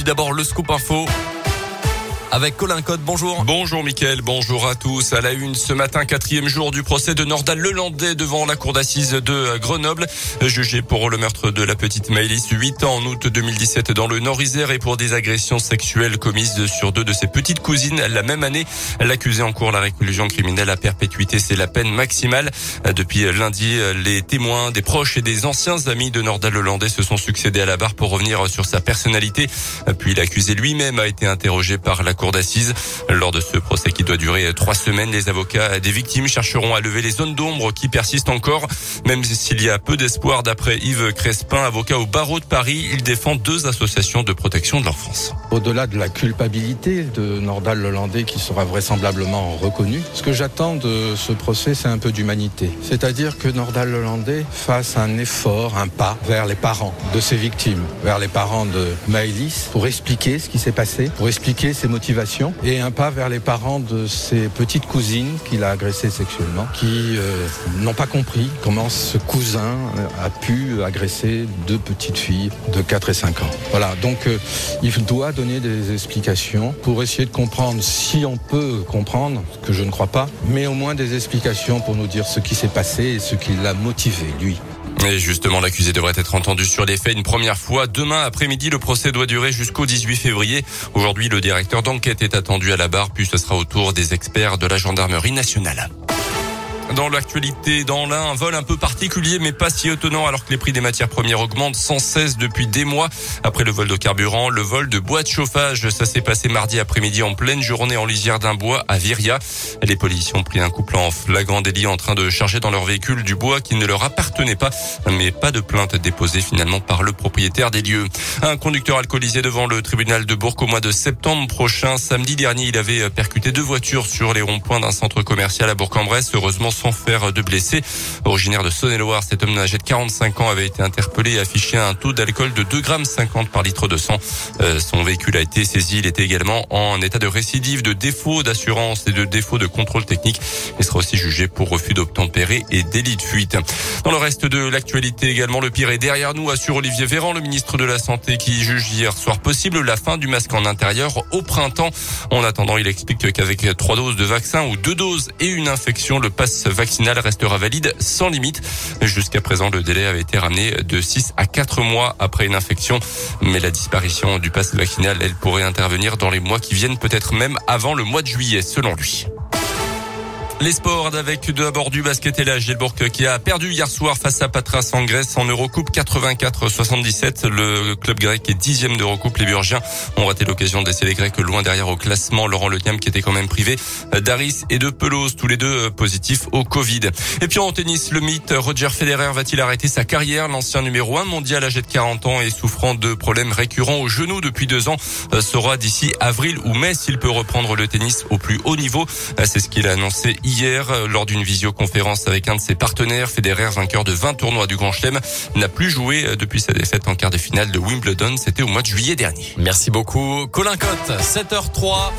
puis d'abord le scoop info avec Colin Code. Bonjour. Bonjour Mickaël, bonjour à tous. À la une ce matin, quatrième jour du procès de Nordal Lelandais devant la cour d'assises de Grenoble, jugé pour le meurtre de la petite Maëlys, 8 ans en août 2017 dans le Nord-Isère et pour des agressions sexuelles commises sur deux de ses petites cousines la même année. L'accusé en cours la réclusion criminelle à perpétuité, c'est la peine maximale. Depuis lundi, les témoins, des proches et des anciens amis de Nordal Lelandais se sont succédés à la barre pour revenir sur sa personnalité. Puis l'accusé lui-même a été interrogé par la cour d'assises. Lors de ce procès qui doit durer trois semaines, les avocats des victimes chercheront à lever les zones d'ombre qui persistent encore, même s'il y a peu d'espoir d'après Yves Crespin, avocat au barreau de Paris. Il défend deux associations de protection de l'enfance. Au-delà de la culpabilité de Nordal Lelandais qui sera vraisemblablement reconnu, ce que j'attends de ce procès, c'est un peu d'humanité. C'est-à-dire que Nordal Lelandais fasse un effort, un pas vers les parents de ses victimes, vers les parents de Maëlys, pour expliquer ce qui s'est passé, pour expliquer ses motivations et un pas vers les parents de ses petites cousines qu'il a agressées sexuellement, qui euh, n'ont pas compris comment ce cousin a pu agresser deux petites filles de 4 et 5 ans. Voilà, donc euh, il doit donner des explications pour essayer de comprendre si on peut comprendre, ce que je ne crois pas, mais au moins des explications pour nous dire ce qui s'est passé et ce qui l'a motivé, lui. Et justement, l'accusé devrait être entendu sur les faits une première fois. Demain après-midi, le procès doit durer jusqu'au 18 février. Aujourd'hui, le directeur d'enquête est attendu à la barre, puis ce sera au tour des experts de la gendarmerie nationale. Dans l'actualité, dans l'un, un vol un peu particulier, mais pas si étonnant, alors que les prix des matières premières augmentent sans cesse depuis des mois. Après le vol de carburant, le vol de bois de chauffage, ça s'est passé mardi après-midi en pleine journée en lisière d'un bois à Viria. Les policiers ont pris un couple en flagrant délit en train de charger dans leur véhicule du bois qui ne leur appartenait pas, mais pas de plainte déposée finalement par le propriétaire des lieux. Un conducteur alcoolisé devant le tribunal de Bourg au mois de septembre prochain. Samedi dernier, il avait percuté deux voitures sur les ronds-points d'un centre commercial à Bourg-en-Bresse. Heureusement, sans faire de blessés. Originaire de Saône-et-Loire, cet homme âgé de 45 ans avait été interpellé et affiché un taux d'alcool de 2 grammes 50 par litre de sang. Euh, son véhicule a été saisi. Il était également en état de récidive, de défaut d'assurance et de défaut de contrôle technique. Il sera aussi jugé pour refus d'obtempérer et délit de fuite. Dans le reste de l'actualité également, le pire est derrière nous, assure Olivier Véran, le ministre de la Santé, qui juge hier soir possible la fin du masque en intérieur au printemps. En attendant, il explique qu'avec trois doses de vaccin ou deux doses et une infection, le passe vaccinal restera valide sans limite. Jusqu'à présent, le délai avait été ramené de 6 à 4 mois après une infection. Mais la disparition du passe vaccinal, elle pourrait intervenir dans les mois qui viennent, peut-être même avant le mois de juillet, selon lui. Les sports avec d'abord du basket et la Gilbourg qui a perdu hier soir face à Patras en Grèce en Eurocoupe 84-77. Le club grec est dixième d'Eurocoupe. Les Burgiens ont raté l'occasion d'essayer les Grecs loin derrière au classement. Laurent Letiam qui était quand même privé d'Aris et de Pelouse, tous les deux positifs au Covid. Et puis en tennis, le mythe Roger Federer va-t-il arrêter sa carrière? L'ancien numéro 1 mondial âgé de 40 ans et souffrant de problèmes récurrents au genou depuis deux ans saura d'ici avril ou mai s'il peut reprendre le tennis au plus haut niveau. C'est ce qu'il a annoncé hier euh, lors d'une visioconférence avec un de ses partenaires. Federer, vainqueur de 20 tournois du Grand Chelem, n'a plus joué euh, depuis sa défaite en quart de finale de Wimbledon. C'était au mois de juillet dernier. Merci beaucoup. Colin Cotte, 7h03.